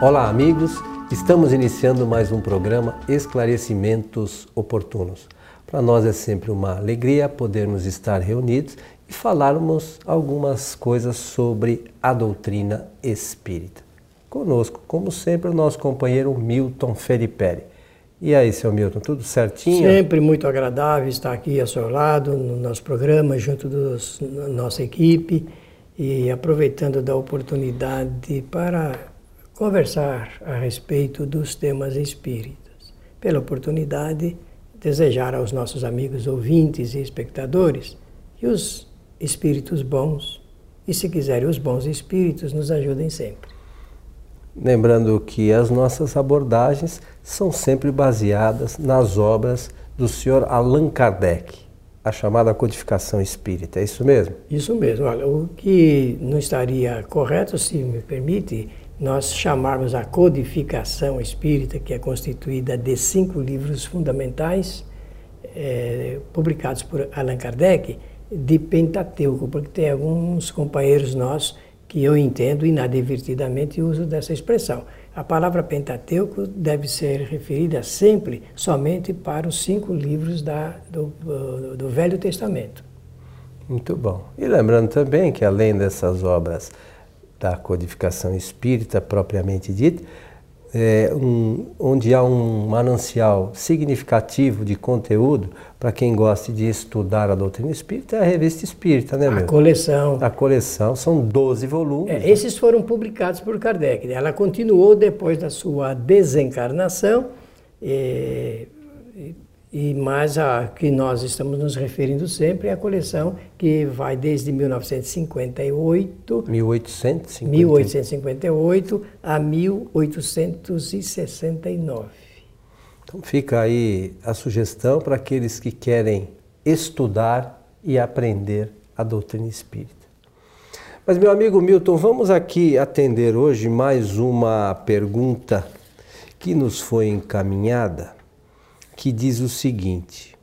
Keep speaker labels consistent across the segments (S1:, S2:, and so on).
S1: Olá, amigos. Estamos iniciando mais um programa Esclarecimentos Oportunos. Para nós é sempre uma alegria podermos estar reunidos e falarmos algumas coisas sobre a doutrina espírita. Conosco, como sempre, o nosso companheiro Milton Felipe. E aí, seu Milton, tudo certinho?
S2: Sempre muito agradável estar aqui ao seu lado, no nosso programa, junto da nossa equipe e aproveitando da oportunidade para conversar a respeito dos temas espíritas. Pela oportunidade, desejar aos nossos amigos ouvintes e espectadores que os espíritos bons, e se quiserem os bons espíritos, nos ajudem sempre.
S1: Lembrando que as nossas abordagens são sempre baseadas nas obras do senhor Allan Kardec, a chamada codificação espírita, é isso mesmo?
S2: Isso mesmo. Olha, o que não estaria correto, se me permite, nós chamarmos a codificação espírita, que é constituída de cinco livros fundamentais, é, publicados por Allan Kardec, de Pentateuco, porque tem alguns companheiros nossos que eu entendo inadvertidamente uso dessa expressão. A palavra Pentateuco deve ser referida sempre somente para os cinco livros da, do, do Velho Testamento.
S1: Muito bom. E lembrando também que além dessas obras da codificação espírita propriamente dita, é, um, onde há um manancial significativo de conteúdo para quem gosta de estudar a doutrina espírita, é a revista espírita, né,
S2: meu? A coleção.
S1: A coleção, são 12 volumes. É,
S2: né? Esses foram publicados por Kardec. Né? Ela continuou depois da sua desencarnação. E, e mais a que nós estamos nos referindo sempre é a coleção que vai desde 1958,
S1: 1858,
S2: 1858 a 1869.
S1: Então fica aí a sugestão para aqueles que querem estudar e aprender a doutrina espírita. Mas meu amigo Milton, vamos aqui atender hoje mais uma pergunta que nos foi encaminhada que diz o seguinte: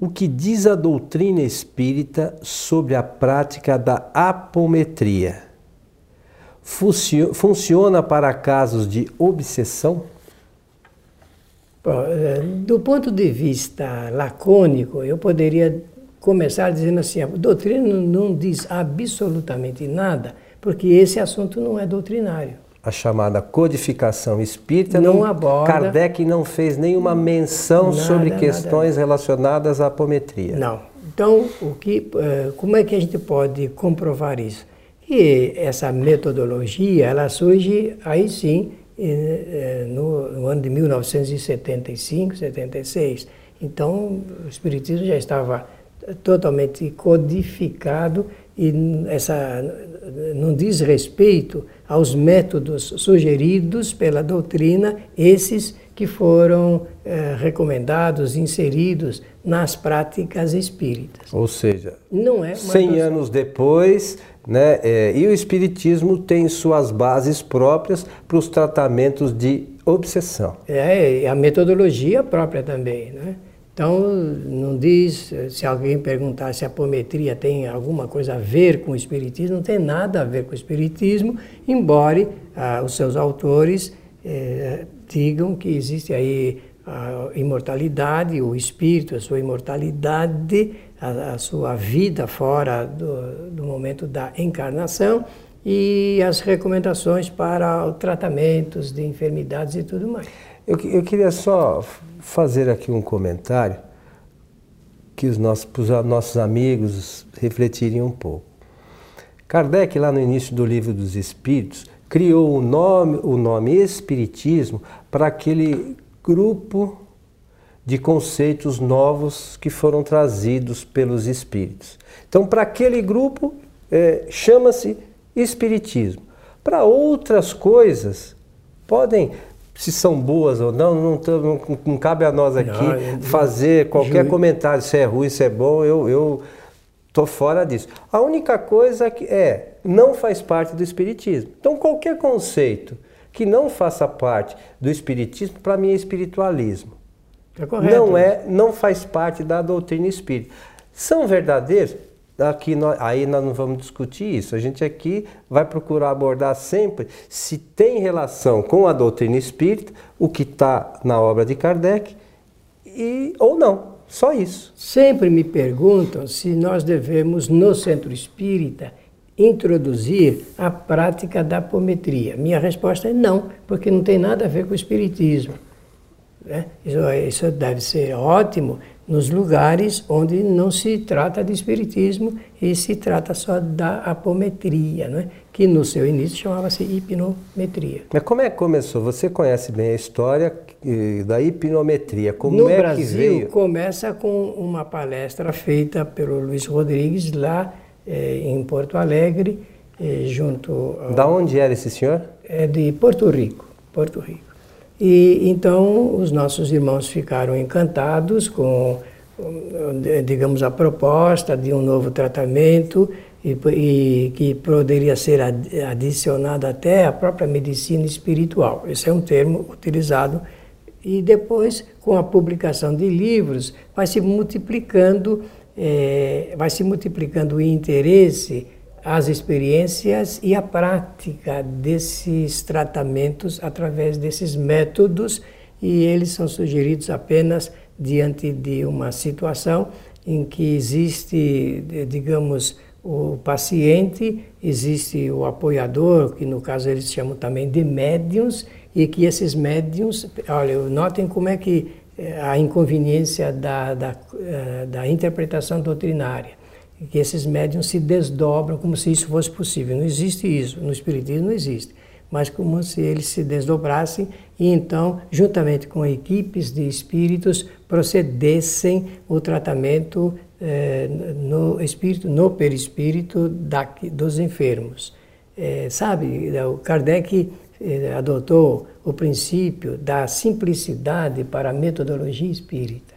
S1: O que diz a doutrina espírita sobre a prática da apometria? Funciona para casos de obsessão?
S2: É, do ponto de vista lacônico, eu poderia começar dizendo assim: a doutrina não diz absolutamente nada, porque esse assunto não é doutrinário
S1: a chamada codificação espírita, não, não aborda. Kardec não fez nenhuma menção nada, sobre questões nada. relacionadas à apometria.
S2: Não. Então, o que, eh, como é que a gente pode comprovar isso? Que essa metodologia, ela surge aí sim eh, no, no ano de 1975, 76. Então, o Espiritismo já estava totalmente codificado e essa não diz respeito aos métodos sugeridos pela doutrina, esses que foram eh, recomendados, inseridos nas práticas espíritas.
S1: Ou seja, não é 100 anos depois, né, é, e o espiritismo tem suas bases próprias para os tratamentos de obsessão.
S2: É, a metodologia própria também, né? Então, não diz, se alguém perguntar se a apometria tem alguma coisa a ver com o Espiritismo, não tem nada a ver com o Espiritismo, embora ah, os seus autores eh, digam que existe aí a imortalidade, o espírito, a sua imortalidade, a, a sua vida fora do, do momento da encarnação e as recomendações para tratamentos de enfermidades e tudo mais.
S1: Eu, eu queria só fazer aqui um comentário que os nossos, os nossos amigos refletiriam um pouco. Kardec, lá no início do Livro dos Espíritos, criou o nome, o nome Espiritismo para aquele grupo de conceitos novos que foram trazidos pelos Espíritos. Então, para aquele grupo, é, chama-se Espiritismo. Para outras coisas, podem se são boas ou não, não, não, não cabe a nós aqui não, fazer qualquer comentário se é ruim, se é bom, eu, eu tô fora disso. A única coisa que é, não faz parte do Espiritismo. Então, qualquer conceito que não faça parte do Espiritismo, para mim é espiritualismo. É correto. Não, é, não faz parte da doutrina espírita. São verdadeiros? Aqui nós, aí nós não vamos discutir isso. A gente aqui vai procurar abordar sempre se tem relação com a doutrina espírita, o que está na obra de Kardec, e, ou não. Só isso.
S2: Sempre me perguntam se nós devemos, no centro espírita, introduzir a prática da apometria. Minha resposta é não, porque não tem nada a ver com o espiritismo. Né? Isso, isso deve ser ótimo nos lugares onde não se trata de espiritismo e se trata só da apometria, né? que no seu início chamava-se hipnometria.
S1: Mas como é que começou? Você conhece bem a história da hipnometria. Como
S2: no
S1: é
S2: Brasil,
S1: que veio?
S2: começa com uma palestra feita pelo Luiz Rodrigues lá eh, em Porto Alegre, eh, junto... Ao,
S1: da onde era esse senhor?
S2: É de Porto Rico, Porto Rico. E então os nossos irmãos ficaram encantados com, digamos, a proposta de um novo tratamento e, e que poderia ser adicionado até à própria medicina espiritual. Esse é um termo utilizado e depois, com a publicação de livros, vai se multiplicando, é, vai se multiplicando o interesse as experiências e a prática desses tratamentos através desses métodos e eles são sugeridos apenas diante de uma situação em que existe, digamos, o paciente, existe o apoiador, que no caso eles chamam também de médiums, e que esses médiums, olha, notem como é que eh, a inconveniência da, da, eh, da interpretação doutrinária que esses médiums se desdobram como se isso fosse possível. Não existe isso, no Espiritismo não existe, mas como se eles se desdobrassem e então, juntamente com equipes de espíritos, procedessem o tratamento eh, no espírito, no perispírito da, dos enfermos. Eh, sabe, o Kardec eh, adotou o princípio da simplicidade para a metodologia espírita.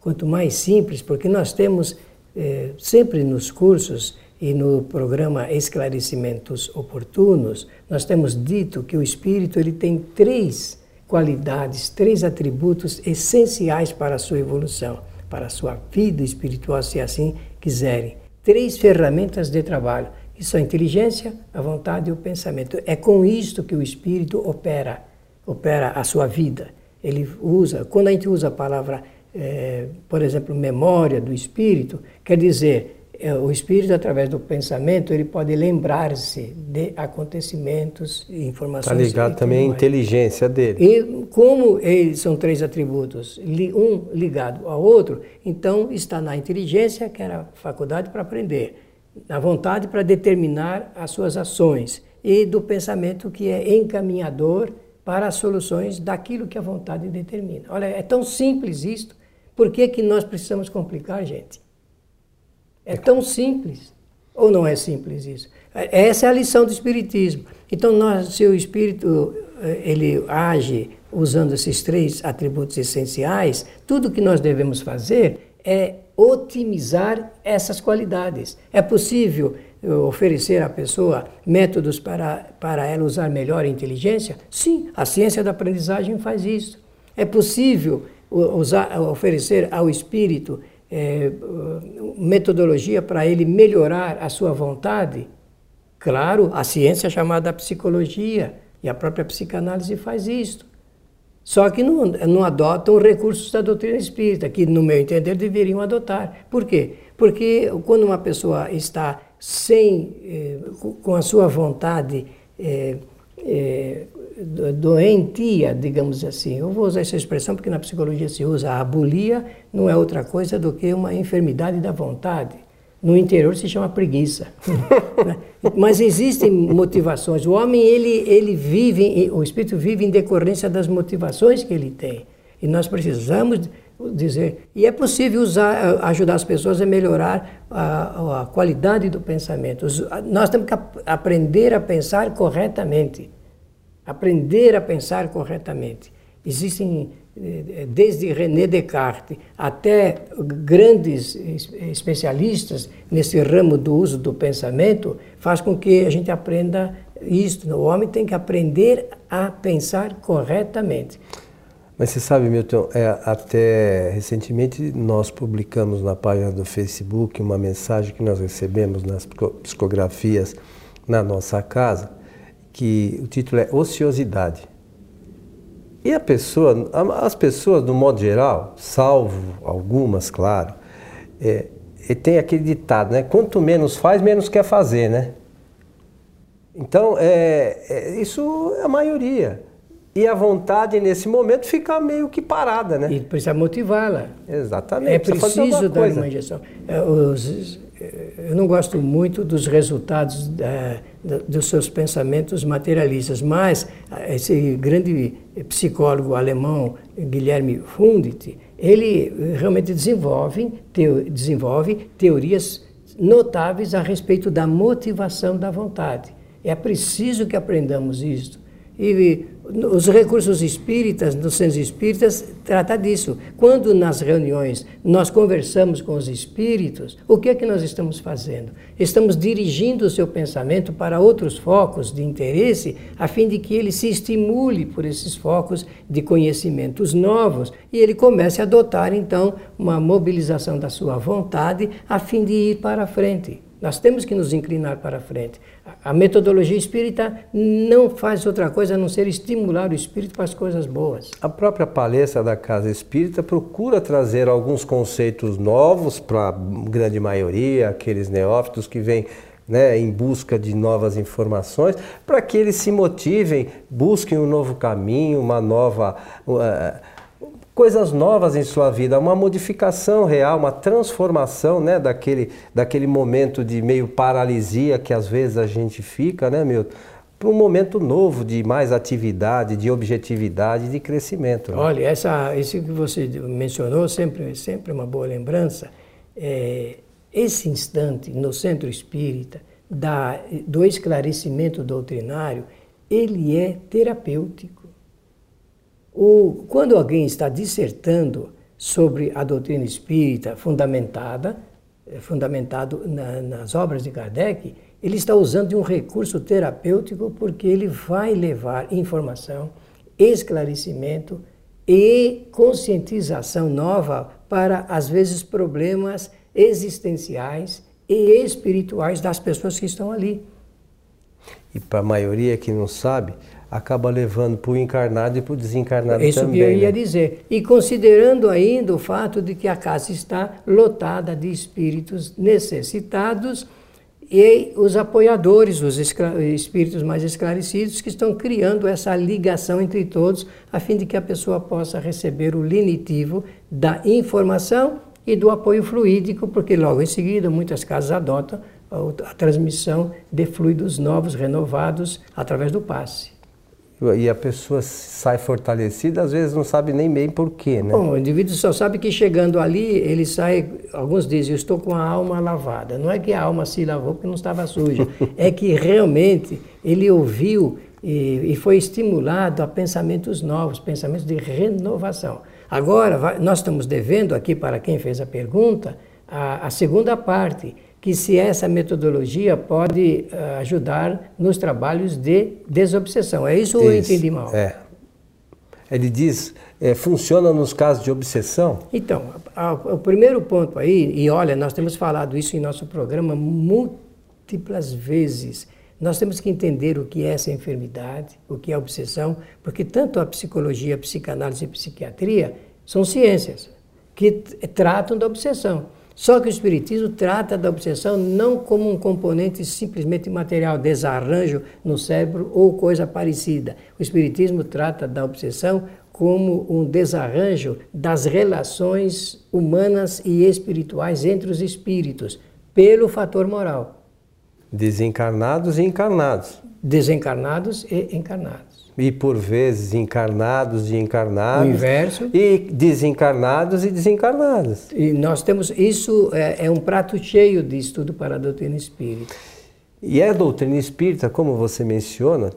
S2: Quanto mais simples, porque nós temos é, sempre nos cursos e no programa Esclarecimentos Oportunos, nós temos dito que o espírito ele tem três qualidades, três atributos essenciais para a sua evolução, para a sua vida espiritual, se assim quiserem. Três ferramentas de trabalho, que são a inteligência, a vontade e o pensamento. É com isto que o espírito opera, opera a sua vida. Ele usa, quando a gente usa a palavra é, por exemplo, memória do espírito, quer dizer, é, o espírito, através do pensamento, ele pode lembrar-se de acontecimentos e informações.
S1: Está ligado também à inteligência dele.
S2: E como eles são três atributos, um ligado ao outro, então está na inteligência, que era a faculdade para aprender, na vontade para determinar as suas ações, e do pensamento, que é encaminhador para as soluções daquilo que a vontade determina. Olha, é tão simples isto por que, que nós precisamos complicar, gente? É tão simples. Ou não é simples isso? Essa é a lição do Espiritismo. Então, nós, se o Espírito eh, ele age usando esses três atributos essenciais, tudo que nós devemos fazer é otimizar essas qualidades. É possível eh, oferecer à pessoa métodos para, para ela usar melhor a inteligência? Sim, a ciência da aprendizagem faz isso. É possível usar, oferecer ao espírito é, metodologia para ele melhorar a sua vontade? Claro, a ciência chamada psicologia e a própria psicanálise faz isso. Só que não, não adotam recursos da doutrina espírita, que, no meu entender, deveriam adotar. Por quê? Porque quando uma pessoa está sem, eh, com a sua vontade eh, eh, doentia, digamos assim. Eu vou usar essa expressão porque na psicologia se usa. A abulia não é outra coisa do que uma enfermidade da vontade. No interior se chama preguiça. Mas existem motivações. O homem, ele, ele vive, o espírito vive em decorrência das motivações que ele tem. E nós precisamos dizer. E é possível usar, ajudar as pessoas a melhorar a, a qualidade do pensamento. Nós temos que aprender a pensar corretamente aprender a pensar corretamente. Existem, eh, desde René Descartes até grandes especialistas nesse ramo do uso do pensamento, faz com que a gente aprenda isto. O homem tem que aprender a pensar corretamente.
S1: Mas você sabe, Milton, é, até recentemente nós publicamos na página do Facebook uma mensagem que nós recebemos nas psicografias na nossa casa, que o título é Ociosidade. E a pessoa, as pessoas, do modo geral, salvo algumas, claro, é, tem aquele ditado, né? Quanto menos faz, menos quer fazer, né? Então, é, é, isso é a maioria. E a vontade, nesse momento, fica meio que parada, né?
S2: E precisa motivá-la.
S1: Exatamente.
S2: É preciso dar uma injeção. É, os, eu não gosto muito dos resultados da, dos seus pensamentos materialistas, mas esse grande psicólogo alemão, Guilherme Fundit, ele realmente desenvolve, desenvolve teorias notáveis a respeito da motivação da vontade. É preciso que aprendamos isto. E os recursos espíritas, nos centros espíritas, trata disso. Quando nas reuniões nós conversamos com os espíritos, o que é que nós estamos fazendo? Estamos dirigindo o seu pensamento para outros focos de interesse, a fim de que ele se estimule por esses focos de conhecimentos novos e ele comece a adotar, então, uma mobilização da sua vontade, a fim de ir para frente. Nós temos que nos inclinar para frente. A metodologia espírita não faz outra coisa a não ser estimular o espírito para as coisas boas.
S1: A própria palestra da Casa Espírita procura trazer alguns conceitos novos para a grande maioria, aqueles neófitos que vêm né, em busca de novas informações, para que eles se motivem, busquem um novo caminho, uma nova. Uh, coisas novas em sua vida, uma modificação real, uma transformação né, daquele, daquele momento de meio paralisia que às vezes a gente fica, né, Milton? Para um momento novo de mais atividade, de objetividade, de crescimento.
S2: Né? Olha, essa, isso que você mencionou, sempre, sempre uma boa lembrança. É, esse instante no centro espírita da, do esclarecimento doutrinário, ele é terapêutico. O, quando alguém está dissertando sobre a doutrina espírita fundamentada, eh, fundamentado na, nas obras de Kardec, ele está usando de um recurso terapêutico porque ele vai levar informação, esclarecimento e conscientização nova para, às vezes, problemas existenciais e espirituais das pessoas que estão ali.
S1: E para a maioria que não sabe, acaba levando para o encarnado e para o desencarnado
S2: Isso
S1: também.
S2: Isso que eu ia
S1: né?
S2: dizer. E considerando ainda o fato de que a casa está lotada de espíritos necessitados e os apoiadores, os espíritos mais esclarecidos, que estão criando essa ligação entre todos, a fim de que a pessoa possa receber o lenitivo da informação e do apoio fluídico, porque logo em seguida muitas casas adotam a transmissão de fluidos novos, renovados, através do passe
S1: e a pessoa sai fortalecida, às vezes não sabe nem bem porquê, né?
S2: Bom, o indivíduo só sabe que chegando ali, ele sai, alguns dizem, eu estou com a alma lavada. Não é que a alma se lavou porque não estava suja, é que realmente ele ouviu e, e, foi estimulado a pensamentos novos, pensamentos de renovação. Agora, vai, nós estamos devendo aqui para quem fez a pergunta, a, a segunda parte, que se essa metodologia pode uh, ajudar nos trabalhos de desobsessão. É isso, isso ou eu entendi mal?
S1: É. Ele diz, é, funciona nos casos de obsessão?
S2: Então, a, a, o primeiro ponto aí, e olha, nós temos falado isso em nosso programa múltiplas vezes, nós temos que entender o que é essa enfermidade, o que é obsessão, porque tanto a psicologia, a psicanálise e a psiquiatria são ciências que tratam da obsessão. Só que o Espiritismo trata da obsessão não como um componente simplesmente material, desarranjo no cérebro ou coisa parecida. O Espiritismo trata da obsessão como um desarranjo das relações humanas e espirituais entre os espíritos, pelo fator moral.
S1: Desencarnados e encarnados.
S2: Desencarnados e encarnados
S1: e por vezes encarnados e encarnados.
S2: O inverso.
S1: E desencarnados e desencarnados.
S2: E nós temos isso é, é um prato cheio de estudo para a doutrina espírita.
S1: E a doutrina espírita, como você menciona,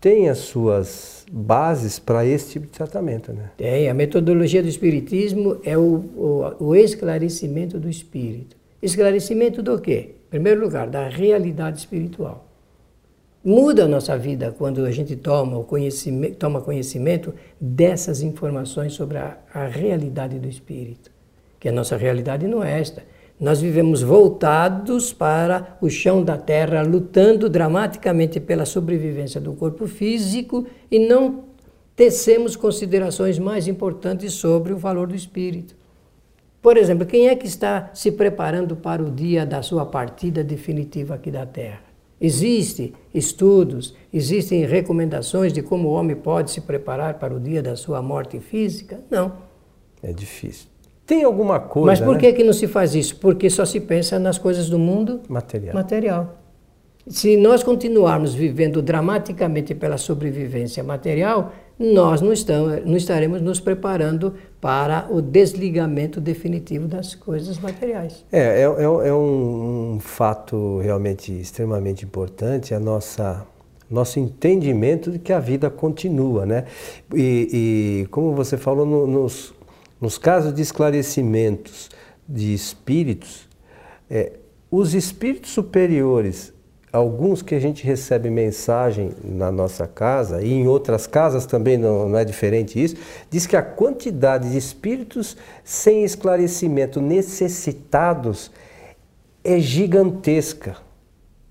S1: tem as suas bases para esse tipo de tratamento, né?
S2: Tem. A metodologia do espiritismo é o, o, o esclarecimento do espírito. Esclarecimento do quê? Em primeiro lugar, da realidade espiritual. Muda a nossa vida quando a gente toma, conhecimento, toma conhecimento dessas informações sobre a, a realidade do espírito. Que a nossa realidade não é esta. Nós vivemos voltados para o chão da terra, lutando dramaticamente pela sobrevivência do corpo físico e não tecemos considerações mais importantes sobre o valor do espírito. Por exemplo, quem é que está se preparando para o dia da sua partida definitiva aqui da Terra? Existem estudos, existem recomendações de como o homem pode se preparar para o dia da sua morte física? Não.
S1: É difícil. Tem alguma coisa.
S2: Mas por
S1: né?
S2: que, que não se faz isso? Porque só se pensa nas coisas do mundo
S1: material.
S2: material. Se nós continuarmos vivendo dramaticamente pela sobrevivência material, nós não, estamos, não estaremos nos preparando para o desligamento definitivo das coisas materiais.
S1: É, é, é, é um, um, fato realmente extremamente importante a nossa nosso entendimento de que a vida continua, né? E, e como você falou no, nos, nos casos de esclarecimentos de espíritos, é, os espíritos superiores alguns que a gente recebe mensagem na nossa casa, e em outras casas também não, não, é diferente isso, diz que a quantidade de espíritos sem esclarecimento necessitados é gigantesca,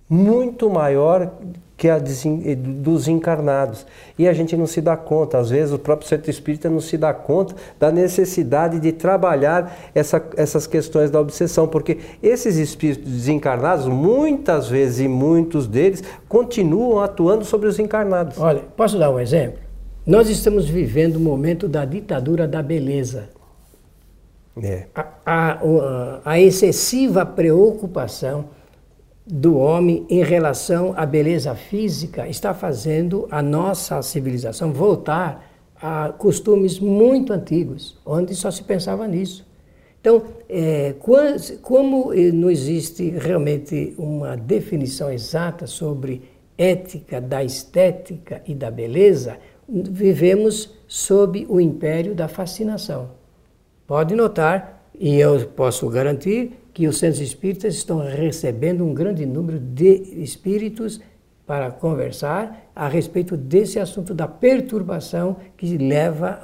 S1: muito maior que a dos encarnados. E a gente não se dá conta, às vezes o próprio centro espírita não se dá conta da necessidade de trabalhar essa, essas questões da obsessão, porque esses espíritos desencarnados, muitas vezes e muitos deles, continuam atuando sobre os encarnados.
S2: Olha, posso dar um exemplo? Nós estamos vivendo o momento da ditadura da beleza. É. A, a, a excessiva preocupação do homem em relação à beleza física está fazendo a nossa civilização voltar a costumes muito antigos, onde só se pensava nisso. Então, é, como não existe realmente uma definição exata sobre ética da estética e da beleza, vivemos sob o império da fascinação. Pode notar, e eu posso garantir, que os centros espíritas estão recebendo um grande número de espíritos para conversar a respeito desse assunto da perturbação que leva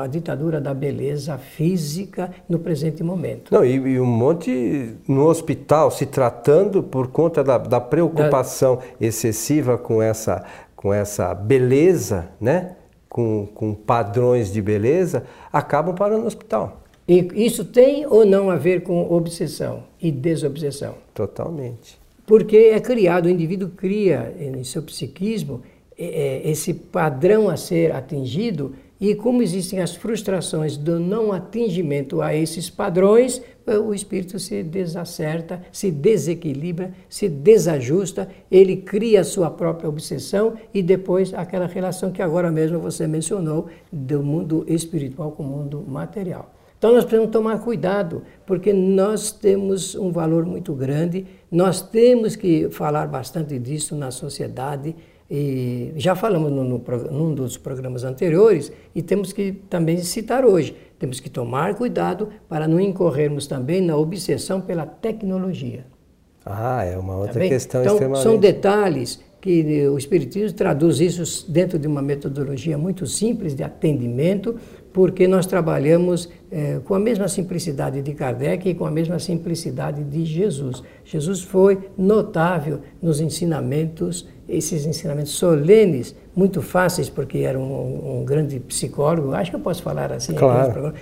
S2: a, ditadura da beleza física no presente momento.
S1: Não, e, e um monte no hospital se tratando por conta da, da preocupação da... excessiva com essa, com essa beleza, né? Com, com padrões de beleza, acabam parando no hospital.
S2: E isso tem ou não a ver com obsessão e desobsessão?
S1: Totalmente.
S2: Porque é criado, o indivíduo cria em seu psiquismo é, é, esse padrão a ser atingido e como existem as frustrações do não atingimento a esses padrões, o espírito se desacerta, se desequilibra, se desajusta, ele cria a sua própria obsessão e depois aquela relação que agora mesmo você mencionou do mundo espiritual com o mundo material. Então nós precisamos tomar cuidado, porque nós temos um valor muito grande, nós temos que falar bastante disso na sociedade. E já falamos no, no, num dos programas anteriores e temos que também citar hoje. Temos que tomar cuidado para não incorrermos também na obsessão pela tecnologia.
S1: Ah, é uma outra tá questão
S2: então,
S1: extremamente...
S2: São detalhes que o Espiritismo traduz isso dentro de uma metodologia muito simples de atendimento, porque nós trabalhamos é, com a mesma simplicidade de Kardec e com a mesma simplicidade de Jesus. Jesus foi notável nos ensinamentos, esses ensinamentos solenes, muito fáceis, porque era um, um grande psicólogo, acho que eu posso falar assim,
S1: claro.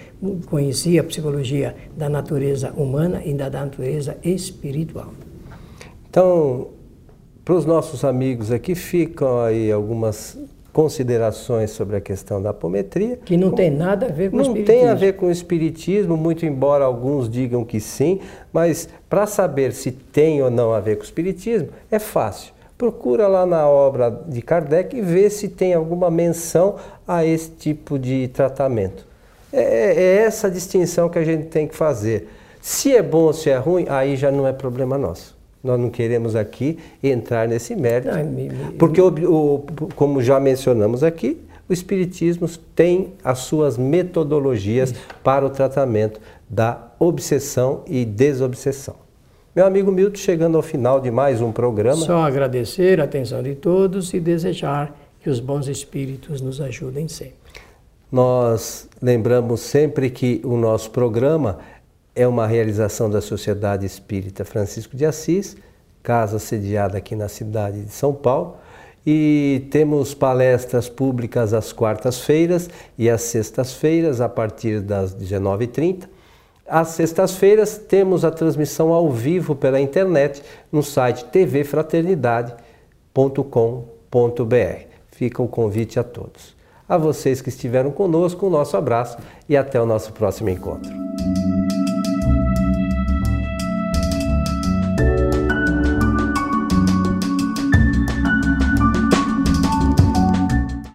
S2: conhecia a psicologia da natureza humana e da natureza espiritual.
S1: Então, para os nossos amigos aqui ficam aí algumas considerações sobre a questão da apometria.
S2: Que não tem nada a ver com
S1: não
S2: o espiritismo.
S1: Não tem a ver com o espiritismo, muito embora alguns digam que sim, mas para saber se tem ou não a ver com o espiritismo, é fácil. Procura lá na obra de Kardec e vê se tem alguma menção a esse tipo de tratamento. É, é, é essa distinção que a gente tem que fazer. Se é bom ou se é ruim, aí já não é problema nosso. Nós não queremos aqui entrar nesse mérito, porque, o, o, como já mencionamos aqui, o Espiritismo tem as suas metodologias para o tratamento da obsessão e desobsessão. Meu amigo Milton, chegando ao final de mais um programa.
S2: Só agradecer a atenção de todos e desejar que os bons espíritos nos ajudem sempre.
S1: Nós lembramos sempre que o nosso programa é uma realização da Sociedade Espírita Francisco de Assis, casa sediada aqui na cidade de São Paulo. E temos palestras públicas às quartas-feiras e às sextas-feiras, a partir das 19h30 às sextas-feiras temos a transmissão ao vivo pela internet no site tvfraternidade.com.br. Fica o convite a todos. A vocês que estiveram conosco, o nosso abraço e até o nosso próximo encontro.